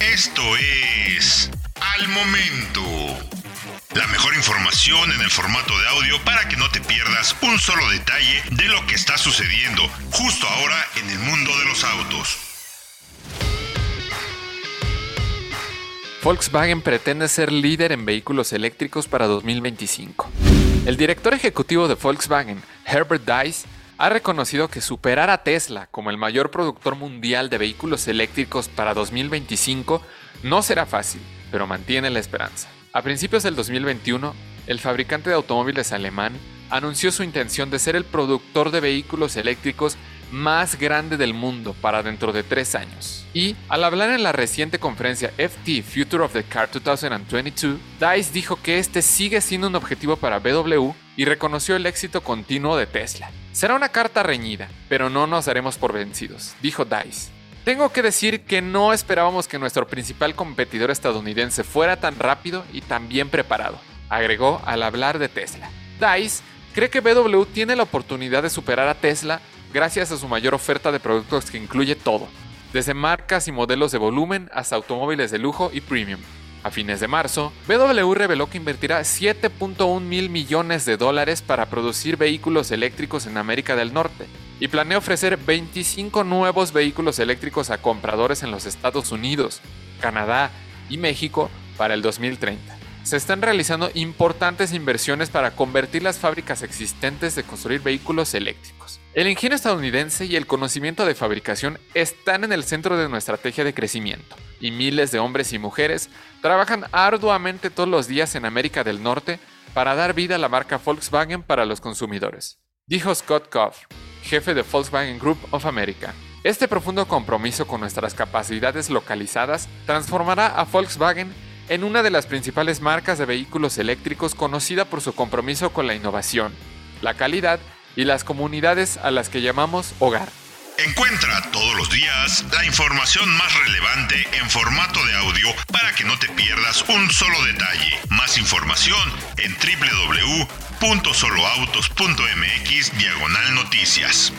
Esto es Al Momento. La mejor información en el formato de audio para que no te pierdas un solo detalle de lo que está sucediendo justo ahora en el mundo de los autos. Volkswagen pretende ser líder en vehículos eléctricos para 2025. El director ejecutivo de Volkswagen, Herbert Dice, ha reconocido que superar a Tesla como el mayor productor mundial de vehículos eléctricos para 2025 no será fácil, pero mantiene la esperanza. A principios del 2021, el fabricante de automóviles alemán anunció su intención de ser el productor de vehículos eléctricos más grande del mundo para dentro de tres años. Y, al hablar en la reciente conferencia FT Future of the Car 2022, DICE dijo que este sigue siendo un objetivo para BMW y reconoció el éxito continuo de Tesla. Será una carta reñida, pero no nos daremos por vencidos, dijo Dice. Tengo que decir que no esperábamos que nuestro principal competidor estadounidense fuera tan rápido y tan bien preparado, agregó al hablar de Tesla. Dice cree que BMW tiene la oportunidad de superar a Tesla gracias a su mayor oferta de productos que incluye todo, desde marcas y modelos de volumen hasta automóviles de lujo y premium. A fines de marzo, BMW reveló que invertirá 7.1 mil millones de dólares para producir vehículos eléctricos en América del Norte y planea ofrecer 25 nuevos vehículos eléctricos a compradores en los Estados Unidos, Canadá y México para el 2030 se están realizando importantes inversiones para convertir las fábricas existentes de construir vehículos eléctricos. El ingenio estadounidense y el conocimiento de fabricación están en el centro de nuestra estrategia de crecimiento, y miles de hombres y mujeres trabajan arduamente todos los días en América del Norte para dar vida a la marca Volkswagen para los consumidores, dijo Scott Koff, jefe de Volkswagen Group of America. Este profundo compromiso con nuestras capacidades localizadas transformará a Volkswagen en una de las principales marcas de vehículos eléctricos conocida por su compromiso con la innovación, la calidad y las comunidades a las que llamamos hogar. Encuentra todos los días la información más relevante en formato de audio para que no te pierdas un solo detalle. Más información en www.soloautos.mx diagonal noticias.